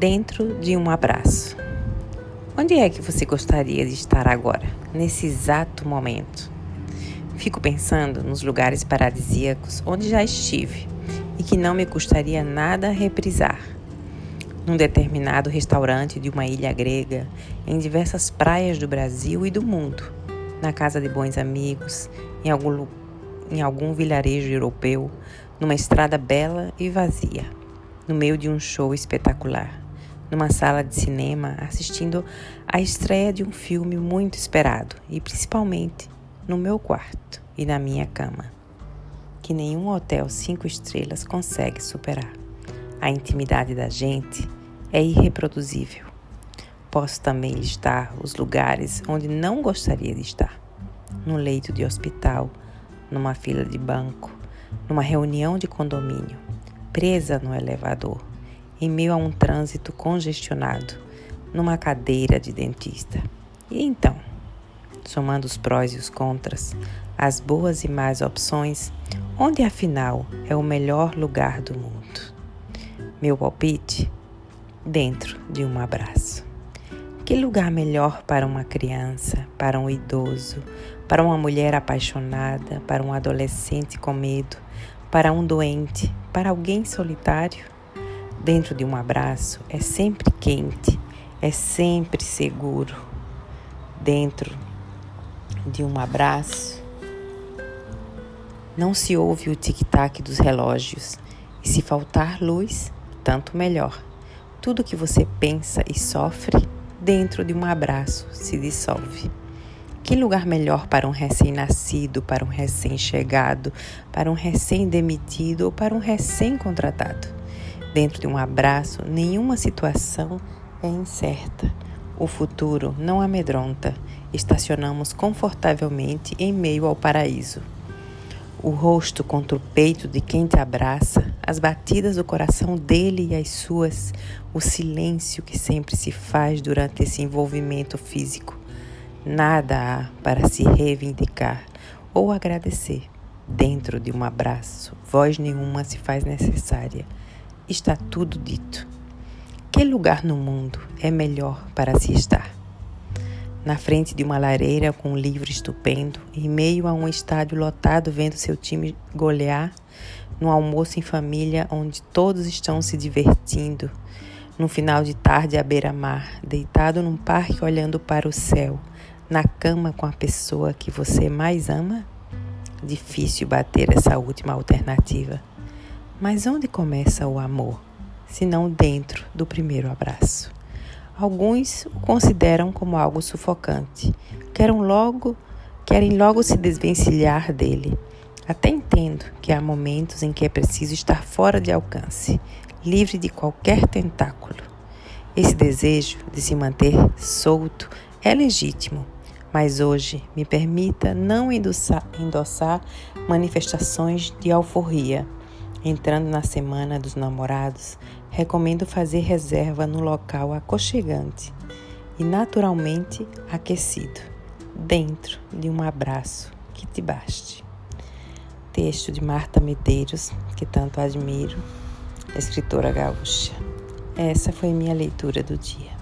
dentro de um abraço. Onde é que você gostaria de estar agora, nesse exato momento? Fico pensando nos lugares paradisíacos onde já estive e que não me custaria nada reprisar. Num determinado restaurante de uma ilha grega, em diversas praias do Brasil e do mundo, na casa de bons amigos, em algum, em algum vilarejo europeu, numa estrada bela e vazia, no meio de um show espetacular, numa sala de cinema assistindo à estreia de um filme muito esperado e principalmente no meu quarto e na minha cama que nenhum hotel cinco estrelas consegue superar. A intimidade da gente é irreproduzível. Posso também listar os lugares onde não gostaria de estar: no leito de hospital, numa fila de banco, numa reunião de condomínio, presa no elevador, em meio a um trânsito congestionado, numa cadeira de dentista. E então, somando os prós e os contras, as boas e más opções, Onde afinal é o melhor lugar do mundo? Meu palpite? Dentro de um abraço. Que lugar melhor para uma criança, para um idoso, para uma mulher apaixonada, para um adolescente com medo, para um doente, para alguém solitário? Dentro de um abraço é sempre quente, é sempre seguro. Dentro de um abraço não se ouve o tic-tac dos relógios, e se faltar luz, tanto melhor. Tudo que você pensa e sofre dentro de um abraço se dissolve. Que lugar melhor para um recém-nascido, para um recém-chegado, para um recém-demitido ou para um recém-contratado? Dentro de um abraço, nenhuma situação é incerta. O futuro não amedronta. Estacionamos confortavelmente em meio ao paraíso o rosto contra o peito de quem te abraça, as batidas do coração dele e as suas, o silêncio que sempre se faz durante esse envolvimento físico. Nada há para se reivindicar ou agradecer. Dentro de um abraço, voz nenhuma se faz necessária. Está tudo dito. Que lugar no mundo é melhor para se estar? na frente de uma lareira com um livro estupendo, em meio a um estádio lotado vendo seu time golear, num almoço em família onde todos estão se divertindo, num final de tarde à beira-mar, deitado num parque olhando para o céu, na cama com a pessoa que você mais ama? Difícil bater essa última alternativa. Mas onde começa o amor, se não dentro do primeiro abraço? Alguns o consideram como algo sufocante. Querem logo, querem logo se desvencilhar dele. Até entendo que há momentos em que é preciso estar fora de alcance, livre de qualquer tentáculo. Esse desejo de se manter solto é legítimo, mas hoje me permita não endossar, endossar manifestações de alforria. Entrando na semana dos namorados, recomendo fazer reserva no local aconchegante e naturalmente aquecido, dentro de um abraço que te baste. Texto de Marta Medeiros, que tanto admiro, escritora gaúcha. Essa foi minha leitura do dia.